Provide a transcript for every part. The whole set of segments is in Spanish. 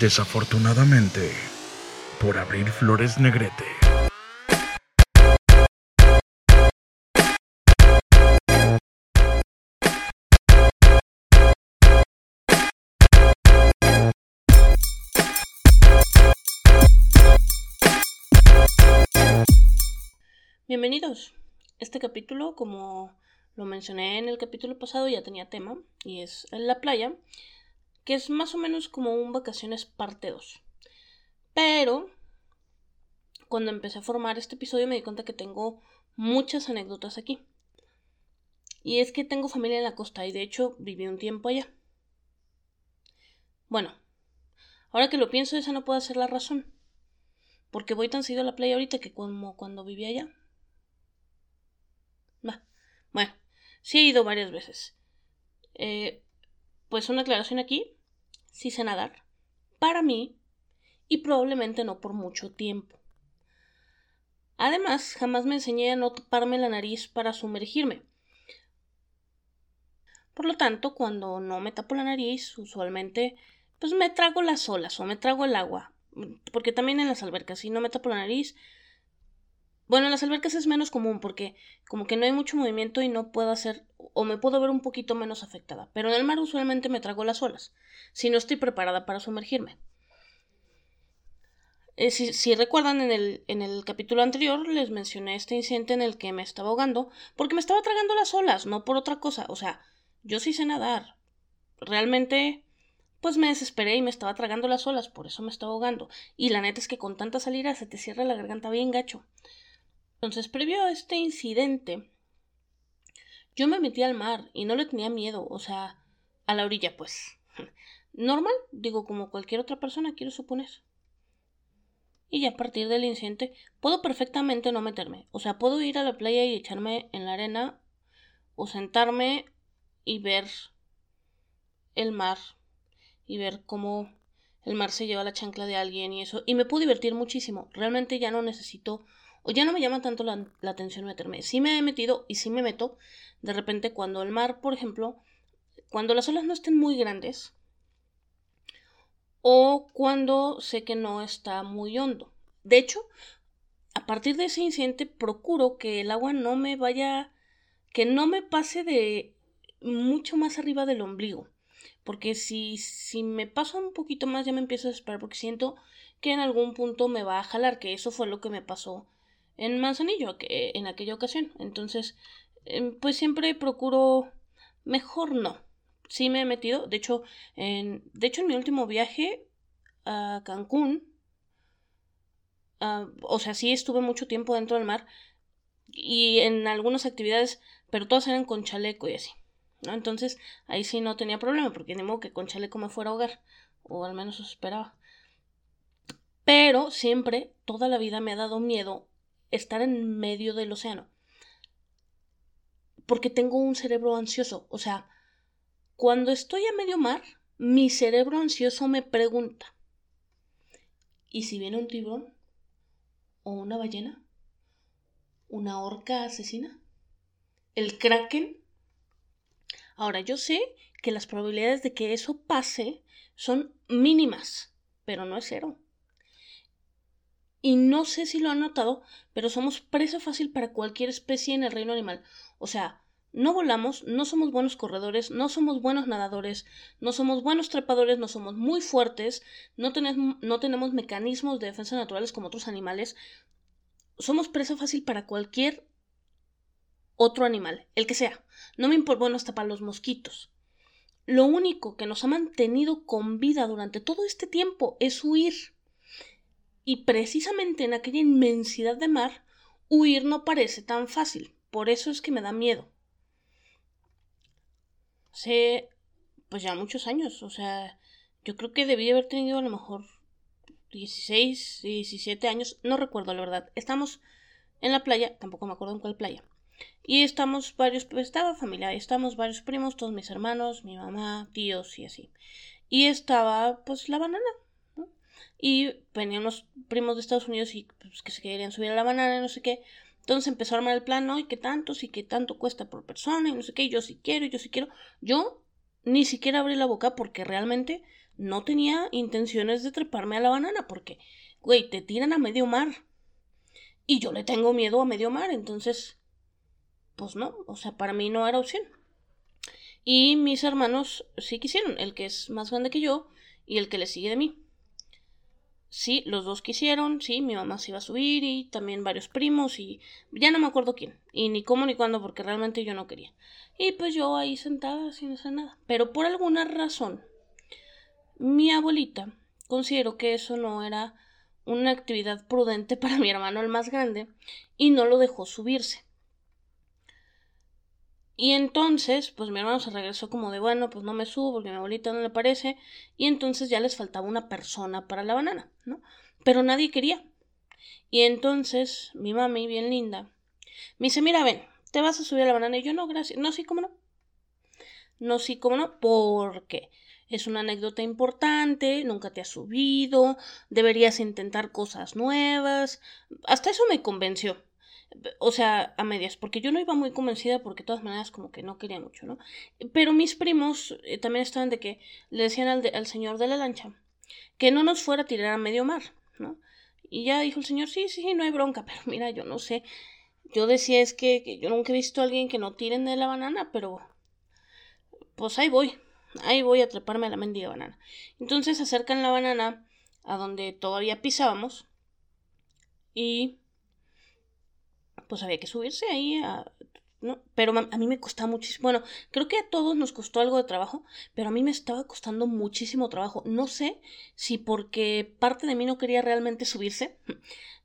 Desafortunadamente, por abrir Flores Negrete. Bienvenidos. Este capítulo, como lo mencioné en el capítulo pasado, ya tenía tema y es en la playa, que es más o menos como un vacaciones parte 2. Pero cuando empecé a formar este episodio me di cuenta que tengo muchas anécdotas aquí. Y es que tengo familia en la costa y de hecho viví un tiempo allá. Bueno, ahora que lo pienso, esa no puede ser la razón. Porque voy tan seguido a la playa ahorita que como cuando vivía allá. Bueno, sí he ido varias veces. Eh, pues una aclaración aquí. Sí sé nadar. Para mí. Y probablemente no por mucho tiempo. Además, jamás me enseñé a no taparme la nariz para sumergirme. Por lo tanto, cuando no me tapo la nariz, usualmente, pues me trago las olas o me trago el agua. Porque también en las albercas, si no me tapo la nariz, bueno, en las albercas es menos común porque como que no hay mucho movimiento y no puedo hacer o me puedo ver un poquito menos afectada. Pero en el mar usualmente me trago las olas, si no estoy preparada para sumergirme. Eh, si, recuerdan en el, en el capítulo anterior les mencioné este incidente en el que me estaba ahogando porque me estaba tragando las olas, no por otra cosa. O sea, yo sí sé nadar. Realmente, pues me desesperé y me estaba tragando las olas, por eso me estaba ahogando. Y la neta es que con tanta salida se te cierra la garganta bien gacho. Entonces, previo a este incidente, yo me metí al mar y no le tenía miedo, o sea, a la orilla, pues. Normal, digo, como cualquier otra persona, quiero suponer. Y ya a partir del incidente, puedo perfectamente no meterme. O sea, puedo ir a la playa y echarme en la arena, o sentarme y ver el mar, y ver cómo el mar se lleva la chancla de alguien y eso. Y me puedo divertir muchísimo. Realmente ya no necesito o ya no me llama tanto la, atención meterme. Sí me he metido y sí me meto de repente cuando el mar, por ejemplo, cuando las olas no estén muy grandes o cuando sé que no está muy hondo. De hecho, a partir de ese incidente procuro que el agua no me vaya, que no me pase de mucho más arriba del ombligo. Porque si, si me paso un poquito más ya me empiezo a desesperar porque siento que en algún punto me va a jalar, que eso fue lo que me pasó en Manzanillo en aquella ocasión. Entonces, em, pues siempre procuro mejor no. Sí me he metido, de hecho, en, de hecho en mi último viaje a Cancún, ah, o sea, sí estuve mucho tiempo dentro del mar y en algunas actividades, pero todas eran con chaleco y así. ¿no? Entonces, ahí sí no tenía problema, porque ni modo que con chaleco me fuera a ahogar, o al menos eso esperaba. Pero siempre, toda la vida me ha dado miedo estar en medio del océano. Porque tengo un cerebro ansioso. O sea, cuando estoy a medio mar, mi cerebro ansioso me pregunta, ¿y si viene un tiburón? ¿O una ballena? ¿Una orca asesina? ¿El kraken? Ahora, yo sé que las probabilidades de que eso pase son mínimas, pero no es cero. Y no sé si lo han notado, pero somos presa fácil para cualquier especie en el reino animal. O sea, no volamos, no somos buenos corredores, no somos buenos nadadores, no somos buenos trepadores, no somos muy fuertes, no, tenemos, mecanismos de defensa naturales como otros animales. Somos presa fácil para cualquier otro animal, el que sea. No me importa, bueno, hasta para los mosquitos. Lo único que nos ha mantenido con vida durante todo este tiempo es huir. Y precisamente en aquella inmensidad de mar, huir no parece tan fácil. Por eso es que me da miedo. Hace pues ya muchos años, o sea, yo creo que debí haber tenido a lo mejor 16, 17 años, no recuerdo la verdad. Estamos en la playa, tampoco me acuerdo en cuál playa. Y estamos varios, pues estaba familia, estamos varios primos, todos mis hermanos, mi mamá, tíos y así. Y estaba pues la banana, y venían unos primos de Estados Unidos y pues, que se querían subir a la banana y no sé qué. Entonces empezó a armar el plan, ¿no? Y qué tanto, sí, qué tanto cuesta por persona y no sé qué, yo sí quiero, yo sí quiero. Yo ni siquiera abrí la boca porque realmente no tenía intenciones de treparme a la banana porque, güey, te tiran a medio mar. Y yo le tengo miedo a medio mar, entonces, pues no, o sea, para mí no era opción. Y mis hermanos sí quisieron, el que es más grande que yo y el que le sigue de mí. Sí, los dos quisieron, sí, mi mamá se iba a subir y también varios primos y ya no me acuerdo quién, y ni cómo ni cuándo porque realmente yo no quería. Y pues yo ahí sentada sin hacer nada. Pero por alguna razón, mi abuelita consideró que eso no era una actividad prudente para mi hermano el más grande y no lo dejó subirse. Y entonces, pues mi hermano se regresó como de, bueno, pues no me subo porque mi abuelita no le parece. Y entonces ya les faltaba una persona para la banana, ¿no? Pero nadie quería. Y entonces mi mami, bien linda, me dice, mira, ven, te vas a subir a la banana. Y yo, no, gracias. No, sí, cómo no. No, sí, cómo no, porque es una anécdota importante, nunca te has subido, deberías intentar cosas nuevas. Hasta eso me convenció o sea, a medias, porque yo no iba muy convencida porque de todas maneras como que no quería mucho, ¿no? Pero mis primos eh, también estaban de que le decían al, al, señor de la lancha que no nos fuera a tirar a medio mar, ¿no? Y ya dijo el señor, sí, sí, no hay bronca, pero mira, yo no sé. Yo decía es que, que yo nunca he visto a alguien que no tiren de la banana, pero pues ahí voy, ahí voy a treparme a la mendiga banana. Entonces acercan la banana a donde todavía pisábamos y pues había que subirse ahí ¿no? Pero a mí me costaba muchísimo. Bueno, creo que a todos nos costó algo de trabajo, pero a mí me estaba costando muchísimo trabajo. No sé si porque parte de mí no quería realmente subirse.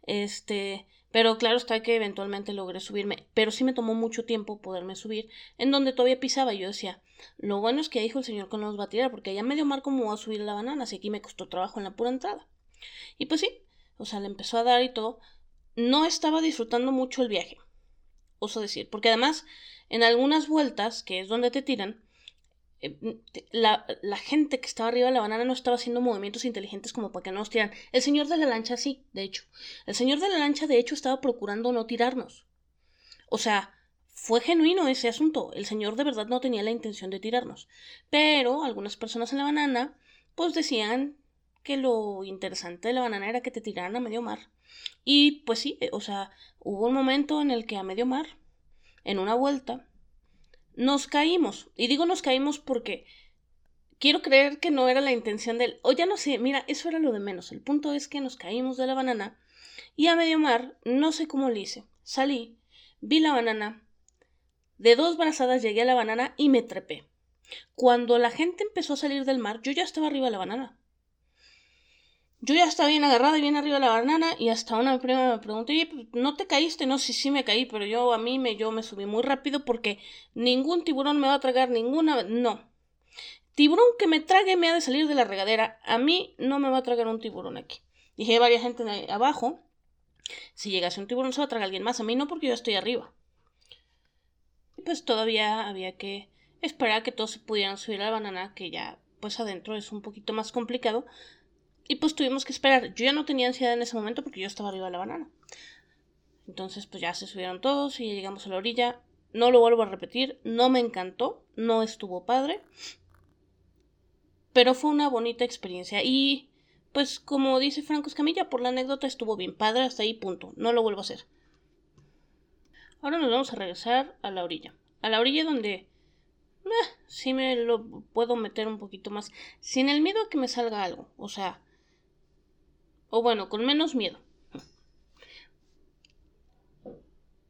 Este, pero claro está que eventualmente logré subirme, pero sí me tomó mucho tiempo poderme subir, en donde todavía pisaba. Yo decía, lo bueno es que dijo el señor que no nos va a tirar, porque allá medio mar como va a subir la banana, así que aquí me costó trabajo en la pura entrada. Y pues sí, o sea, le empezó a dar y todo, no estaba disfrutando mucho el viaje, oso decir, porque además en algunas vueltas, que es donde te tiran, eh, la, la, gente que estaba arriba de la banana no estaba haciendo movimientos inteligentes como para que no nos tiran. El señor de la lancha sí, de hecho. El señor de la lancha, de hecho, estaba procurando no tirarnos. O sea, fue genuino ese asunto. El señor de verdad no tenía la intención de tirarnos. Pero algunas personas en la banana, pues decían que lo interesante de la banana era que te tiraran a medio mar. Y pues sí, eh, o sea, hubo un momento en el que a medio mar, en una vuelta, nos caímos. Y digo nos caímos porque quiero creer que no era la intención del... O ya no sé, mira, eso era lo de menos. El punto es que nos caímos de la banana y a medio mar, no sé cómo lo hice. Salí, vi la banana, de dos brazadas llegué a la banana y me trepé. Cuando la gente empezó a salir del mar, yo ya estaba arriba de la banana. Yo ya estaba bien agarrada y bien arriba de la banana y hasta una prima me preguntó, oye, pues, ¿no te caíste? No, sí, sí me caí, pero yo a mí me, yo me subí muy rápido porque ningún tiburón me va a tragar ninguna... No. Tiburón que me trague me ha de salir de la regadera. A mí no me va a tragar un tiburón aquí. Dije, varias gente abajo. Si llegase un tiburón se va a tragar alguien más. A mí no porque yo estoy arriba. Y pues todavía había que esperar a que todos se pudieran subir a la banana, que ya pues adentro es un poquito más complicado y pues tuvimos que esperar. Yo ya no tenía ansiedad en ese momento porque yo estaba arriba de la banana. Entonces pues ya se subieron todos y ya llegamos a la orilla. No lo vuelvo a repetir, no me encantó, no estuvo padre. Pero fue una bonita experiencia y pues como dice Franco Escamilla, por la anécdota estuvo bien padre, hasta ahí punto, no lo vuelvo a hacer. Ahora nos vamos a regresar a la orilla. A la orilla donde eh, sí me lo puedo meter un poquito más, sin el miedo a que me salga algo. O sea, o bueno, con menos miedo.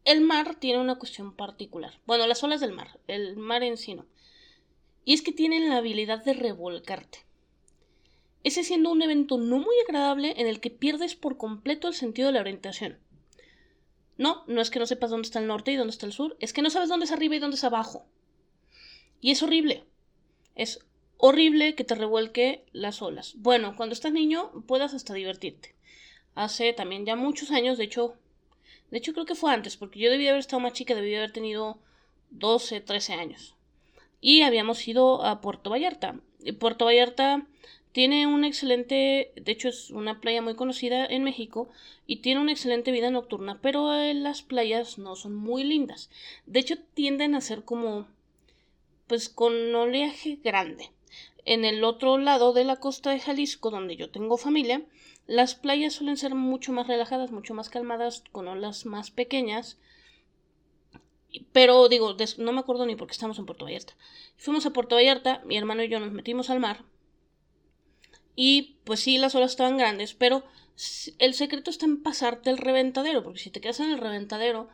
El mar tiene una cuestión particular. Bueno, las olas del mar, el mar en sí no. Y es que tienen la habilidad de revolcarte. Ese siendo un evento no muy agradable en el que pierdes por completo el sentido de la orientación. No, no es que no sepas dónde está el norte y dónde está el sur, es que no sabes dónde es arriba y dónde es abajo. Y es horrible. Es horrible que te revuelque las olas. Bueno, cuando estás niño puedas hasta divertirte. Hace también ya muchos años, de hecho, de hecho creo que fue antes, porque yo debía haber estado más chica, debía haber tenido 12, 13 años. Y habíamos ido a Puerto Vallarta. Puerto Vallarta tiene un excelente, de hecho es una playa muy conocida en México y tiene una excelente vida nocturna, pero las playas no son muy lindas. De hecho tienden a ser como pues con oleaje grande. En el otro lado de la costa de Jalisco, donde yo tengo familia, las playas suelen ser mucho más relajadas, mucho más calmadas, con olas más pequeñas. Pero digo, no me acuerdo ni por qué estamos en Puerto Vallarta. Fuimos a Puerto Vallarta, mi hermano y yo nos metimos al mar. Y pues sí, las olas estaban grandes, pero el secreto está en pasarte el reventadero, porque si te quedas en el reventadero,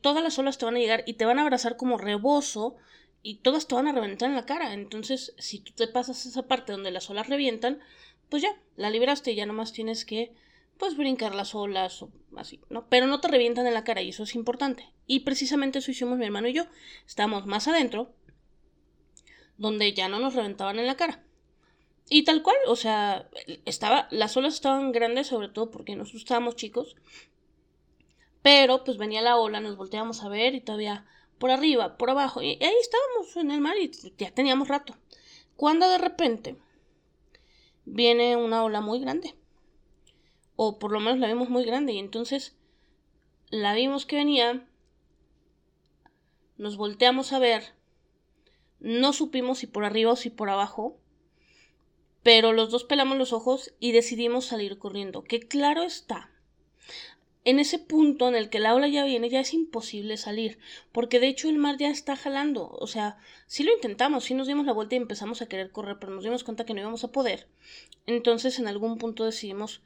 todas las olas te van a llegar y te van a abrazar como rebozo y todas te van a reventar en la cara. Entonces, si tú te pasas esa parte donde las olas revientan, pues ya, la libraste y ya nomás tienes que, pues, brincar las olas o así, ¿no? Pero no te revientan en la cara y eso es importante. Y precisamente eso hicimos mi hermano y yo. Estábamos más adentro, donde ya no nos reventaban en la cara. Y tal cual, o sea, estaba, las olas estaban grandes, sobre todo porque nosotros estábamos chicos. Pero pues venía la ola, nos volteábamos a ver y todavía por arriba, por abajo. Y ahí estábamos en el mar y ya teníamos rato. Cuando de repente viene una ola muy grande. O por lo menos la vimos muy grande. Y entonces la vimos que venía. Nos volteamos a ver. No supimos si por arriba o si por abajo. Pero los dos pelamos los ojos y decidimos salir corriendo. Que claro está en ese punto en el que la ola ya viene, ya es imposible salir, porque de hecho el mar ya está jalando. O sea, sí lo intentamos, sí nos dimos la vuelta y empezamos a querer correr, pero nos dimos cuenta que no íbamos a poder. Entonces en algún punto decidimos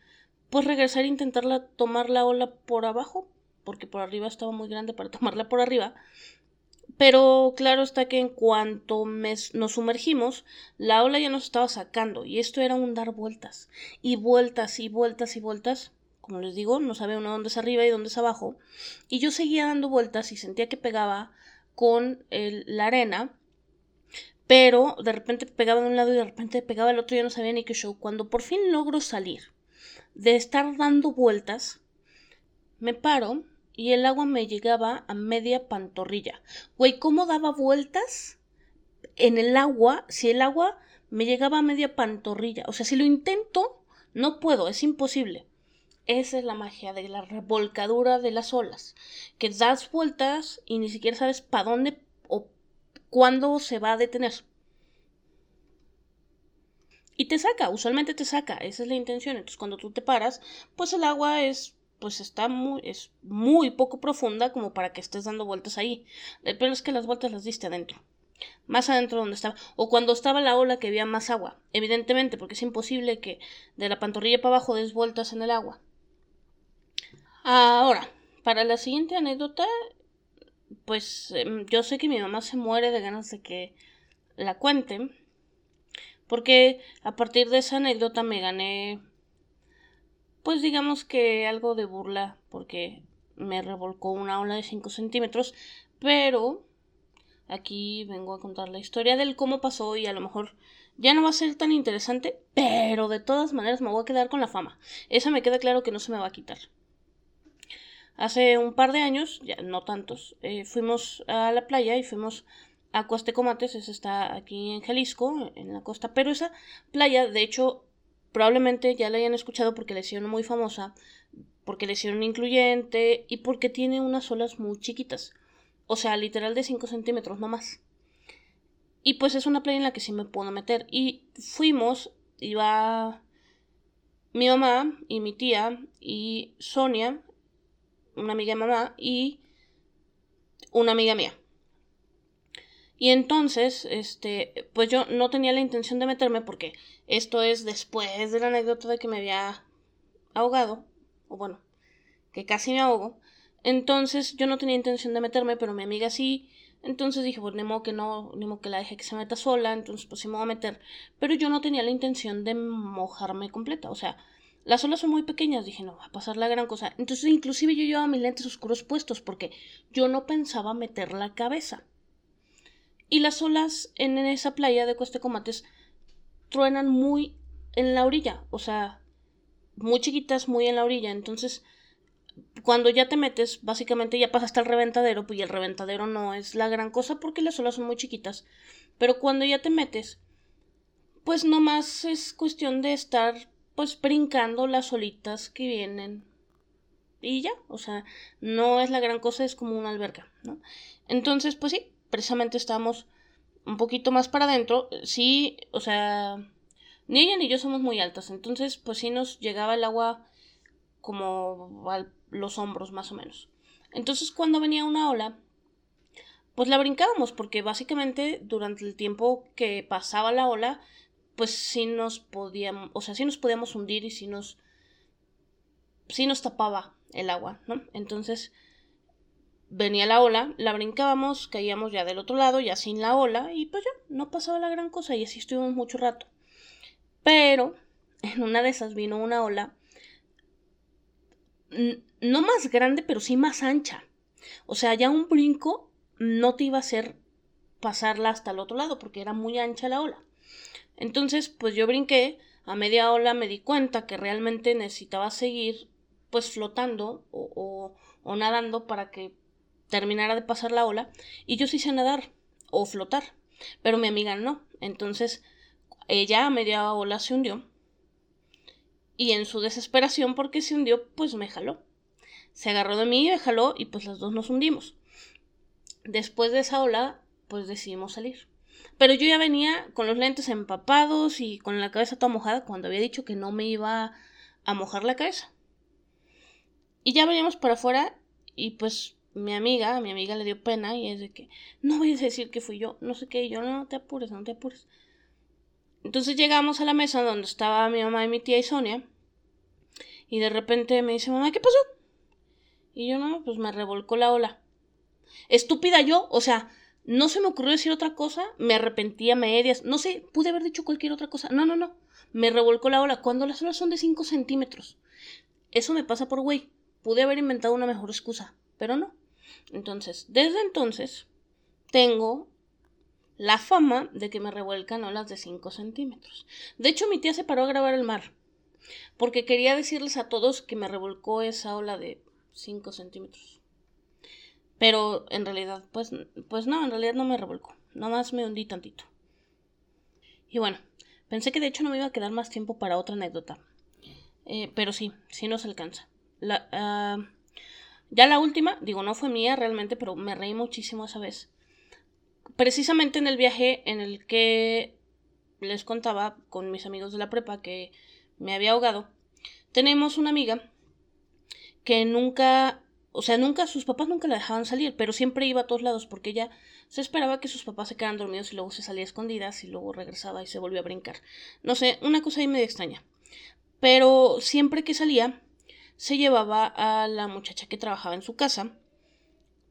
pues regresar e intentarla tomar la ola por abajo, porque por arriba estaba muy grande para tomarla por arriba. Pero claro está que en cuanto nos sumergimos, la ola ya nos estaba sacando, y esto era un dar vueltas, y vueltas, y vueltas, y vueltas, como les digo, no sabe uno dónde es arriba y dónde es abajo. Y yo seguía dando vueltas y sentía que pegaba con la arena, pero de repente pegaba de un lado y de repente pegaba del otro, yo no sabía ni qué show. Cuando por fin logro salir de estar dando vueltas, me paro y el agua me llegaba a media pantorrilla. Güey, ¿cómo daba vueltas en el agua si el agua me llegaba a media pantorrilla? O sea, si lo intento, no puedo, es imposible. Esa es la magia de la revolcadura de las olas, que das vueltas y ni siquiera sabes para dónde o cuándo se va a detener. Y te saca, usualmente te saca, esa es la intención. Entonces cuando tú te paras, pues el agua es pues está muy es muy poco profunda como para que estés dando vueltas ahí. El peor es que las vueltas las diste adentro. Más adentro donde estaba. O cuando estaba la ola que había más agua. Evidentemente, porque es imposible que de la pantorrilla para abajo des vueltas en el agua. Ahora, para la siguiente anécdota, pues em, yo sé que mi mamá se muere de ganas de que la cuente, porque a partir de esa anécdota me gané, pues digamos que algo de burla, porque me revolcó una ola de 5 centímetros, pero aquí vengo a contar la historia del cómo pasó y a lo mejor ya no va a ser tan interesante, pero de todas maneras me voy a quedar con la fama. Esa me queda claro que no se me va a quitar. Hace un par de años, ya no tantos, eh, fuimos a la playa y fuimos a Comates, esa está aquí en Jalisco, en la costa, pero esa playa, de hecho, probablemente ya la hayan escuchado porque le hicieron muy famosa, porque le hicieron incluyente y porque tiene unas olas muy chiquitas, o sea, literal de 5 centímetros, no más. Y pues es una playa en la que sí me puedo meter. Y fuimos, iba mi mamá y mi tía y Sonia una amiga de mamá y una amiga mía. Y entonces, este, pues yo no tenía la intención de meterme porque esto es después de la anécdota de que me había ahogado, o bueno, que casi me ahogo. Entonces yo no tenía intención de meterme, pero mi amiga sí. Entonces dije, pues ni modo que no, ni modo que la deje que se meta sola, entonces pues sí me voy a meter. Pero yo no tenía la intención de mojarme completa, o sea, las olas son muy pequeñas, dije, no va a pasar la gran cosa. Entonces, inclusive yo llevaba mis lentes oscuros puestos porque yo no pensaba meter la cabeza. Y las olas en esa playa de Cuesta Comates truenan muy en la orilla, o sea, muy chiquitas, muy en la orilla. Entonces, cuando ya te metes, básicamente ya pasaste al reventadero, pues y el reventadero no es la gran cosa porque las olas son muy chiquitas. Pero cuando ya te metes, pues no más es cuestión de estar pues brincando las olitas que vienen. Y ya, o sea, no es la gran cosa, es como una alberca, ¿no? Entonces, pues sí, precisamente estamos un poquito más para adentro, sí, o sea, ni ella ni yo somos muy altas, entonces pues sí nos llegaba el agua como a los hombros más o menos. Entonces cuando venía una ola, pues la brincábamos porque básicamente durante el tiempo que pasaba la ola, pues sí nos podíamos, o sea, sí nos podíamos hundir y sí nos, sí nos tapaba el agua, ¿no? Entonces venía la ola, la brincábamos, caíamos ya del otro lado, ya sin la ola, y pues ya, no pasaba la gran cosa, y así estuvimos mucho rato. Pero en una de esas vino una ola, no más grande, pero sí más ancha. O sea, ya un brinco no te iba a hacer pasarla hasta el otro lado, porque era muy ancha la ola. Entonces, pues yo brinqué, a media ola me di cuenta que realmente necesitaba seguir pues flotando o, o nadando para que terminara de pasar la ola y yo sí sé nadar o flotar, pero mi amiga no. Entonces ella a media ola se hundió y en su desesperación porque se hundió pues me jaló. Se agarró de mí y me jaló y pues las dos nos hundimos. Después de esa ola pues decidimos salir. Pero yo ya venía con los lentes empapados y con la cabeza toda mojada cuando había dicho que no me iba a mojar la cabeza. Y ya veníamos para afuera y pues mi amiga, mi amiga le dio pena y es de que no voy a decir que fui yo, no sé qué, y yo no, te apures, no te apures. Entonces llegamos a la mesa donde estaba mi mamá y mi tía y Sonia y de repente me dice, mamá, ¿qué pasó? Y yo no, pues me revolcó la ola. Estúpida yo, o sea, no se me ocurrió decir otra cosa, me arrepentí a medias, no sé, pude haber dicho cualquier otra cosa. No, no, no, me revolcó la ola cuando las olas son de 5 centímetros. Eso me pasa por güey. Pude haber inventado una mejor excusa, pero no. Entonces, desde entonces, tengo la fama de que me revuelcan olas de 5 centímetros. De hecho, mi tía se paró a grabar el mar, porque quería decirles a todos que me revolcó esa ola de 5 centímetros. Pero en realidad, pues, pues no, en realidad no me revolcó. Nada más me hundí tantito. Y bueno, pensé que de hecho no me iba a quedar más tiempo para otra anécdota. Eh, pero sí, sí nos alcanza. La, uh, ya la última, digo, no fue mía realmente, pero me reí muchísimo esa vez. Precisamente en el viaje en el que les contaba con mis amigos de la prepa que me había ahogado, tenemos una amiga que nunca, o sea, nunca, sus papás nunca la dejaban salir, pero siempre iba a todos lados porque ella se esperaba que sus papás se quedaran dormidos y luego se salía a escondidas y luego regresaba y se volvió a brincar. No sé, una cosa ahí medio extraña. Pero siempre que salía, se llevaba a la muchacha que trabajaba en su casa,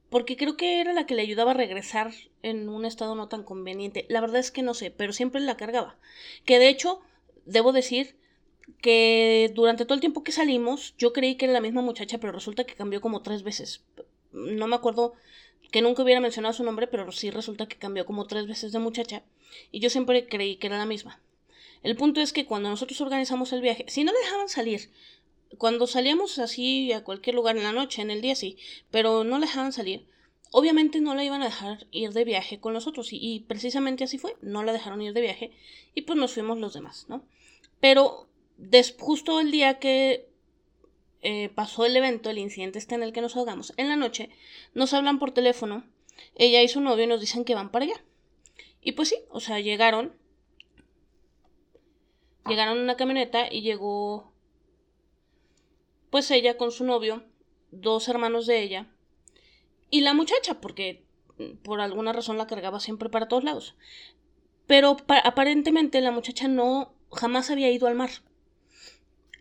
porque creo que era la que le ayudaba a regresar en un estado no tan conveniente. La verdad es que no sé, pero siempre la cargaba. Que de hecho, debo decir que durante todo el tiempo que salimos, yo creí que era la misma muchacha, pero resulta que cambió como tres veces. No me acuerdo que nunca hubiera mencionado su nombre, pero sí resulta que cambió como tres veces de muchacha, y yo siempre creí que era la misma. El punto es que cuando nosotros organizamos el viaje, si no dejaban salir cuando salíamos así a cualquier lugar en la noche, en el día sí, pero no la dejaban salir, obviamente no la iban a dejar ir de viaje con nosotros y, precisamente así fue, no la dejaron ir de viaje y pues nos fuimos los demás, ¿no? Pero justo el día que eh, pasó el evento, el incidente este en el que nos ahogamos, en la noche nos hablan por teléfono, ella y su novio nos dicen que van para allá. Y pues sí, o sea, llegaron, llegaron en una camioneta y llegó pues ella con su novio, dos hermanos de ella, y la muchacha, porque mm, por alguna razón la cargaba siempre para todos lados. Pero aparentemente la muchacha no jamás había ido al mar.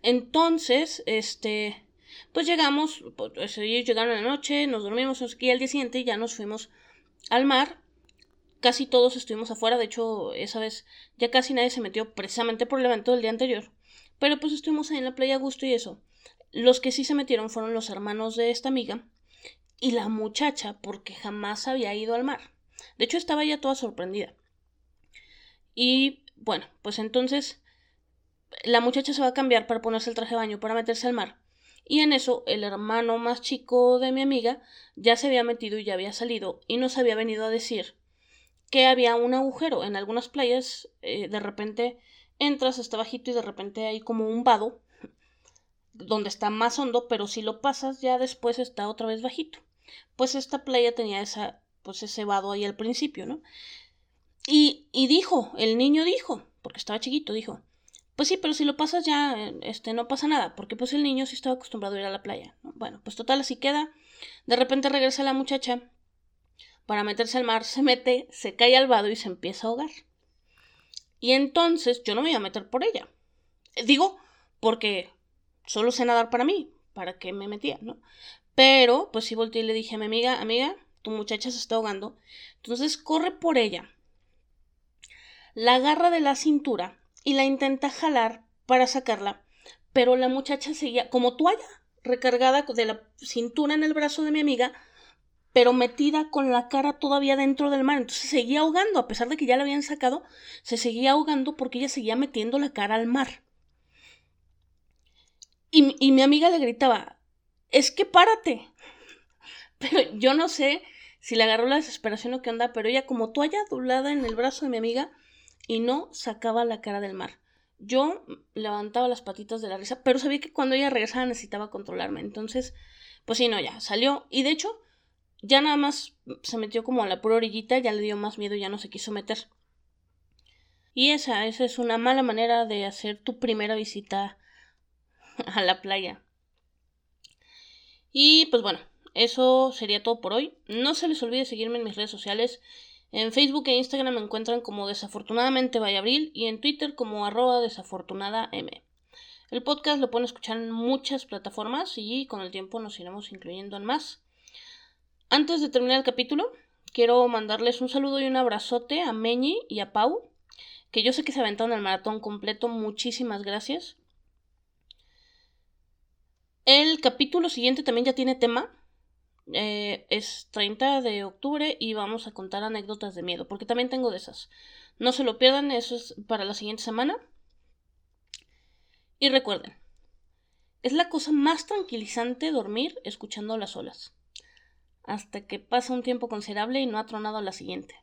Entonces, este, pues llegamos, pues ellos llegaron la noche, nos dormimos aquí al día siguiente y ya nos fuimos al mar. Casi todos estuvimos afuera, de hecho, esa vez ya casi nadie se metió precisamente por el evento del día anterior. Pero pues estuvimos ahí en la playa a gusto y eso. Los que sí se metieron fueron los hermanos de esta amiga y la muchacha porque jamás había ido al mar. De hecho, estaba ya toda sorprendida. Y bueno, pues entonces la muchacha se va a cambiar para ponerse el traje de baño para meterse al mar. Y en eso el hermano más chico de mi amiga ya se había metido y ya había salido y nos había venido a decir que había un agujero. En algunas playas eh, de repente entras hasta bajito y de repente hay como un vado donde está más hondo, pero si lo pasas ya después está otra vez bajito. Pues esta playa tenía esa, pues ese vado ahí al principio, ¿no? Y, y dijo, el niño dijo, porque estaba chiquito, dijo, pues sí, pero si lo pasas ya, este, no pasa nada, porque pues el niño sí estaba acostumbrado a ir a la playa. Bueno, pues total, así queda. De repente regresa la muchacha para meterse al mar, se mete, se cae al vado y se empieza a ahogar. Y entonces yo no me iba a meter por ella. Digo, porque solo sé nadar para mí, para que me metía, ¿no? Pero, pues sí volteé y le dije a mi amiga, amiga, tu muchacha se está ahogando. Entonces corre por ella. La agarra de la cintura y la intenta jalar para sacarla, pero la muchacha seguía como toalla, recargada de la cintura en el brazo de mi amiga, pero metida con la cara todavía dentro del mar. Entonces seguía ahogando, a pesar de que ya la habían sacado, se seguía ahogando porque ella seguía metiendo la cara al mar. Y, y mi amiga le gritaba, es que párate. Pero yo no sé si le agarró la desesperación o qué onda, pero ella como toalla doblada en el brazo de mi amiga y no sacaba la cara del mar. Yo levantaba las patitas de la risa, pero sabía que cuando ella regresaba necesitaba controlarme. Entonces, pues sí, no, ya salió. Y de hecho, ya nada más se metió como a la pura orillita, ya le dio más miedo y ya no se quiso meter. Y esa, esa es una mala manera de hacer tu primera visita a la playa. Y pues bueno, eso sería todo por hoy. No se les olvide seguirme en mis redes sociales. En Facebook e Instagram me encuentran como desafortunadamente Vallabril y en Twitter como arroba desafortunada. El podcast lo pueden escuchar en muchas plataformas y con el tiempo nos iremos incluyendo en más. Antes de terminar el capítulo, quiero mandarles un saludo y un abrazote a Meñi y a Pau, que yo sé que se aventaron el maratón completo. Muchísimas gracias. El capítulo siguiente también ya tiene tema. Eh, es 30 de octubre y vamos a contar anécdotas de miedo, porque también tengo de esas. No se lo pierdan, eso es para la siguiente semana. Y recuerden, es la cosa más tranquilizante dormir escuchando las olas. Hasta que pasa un tiempo considerable y no ha tronado la siguiente.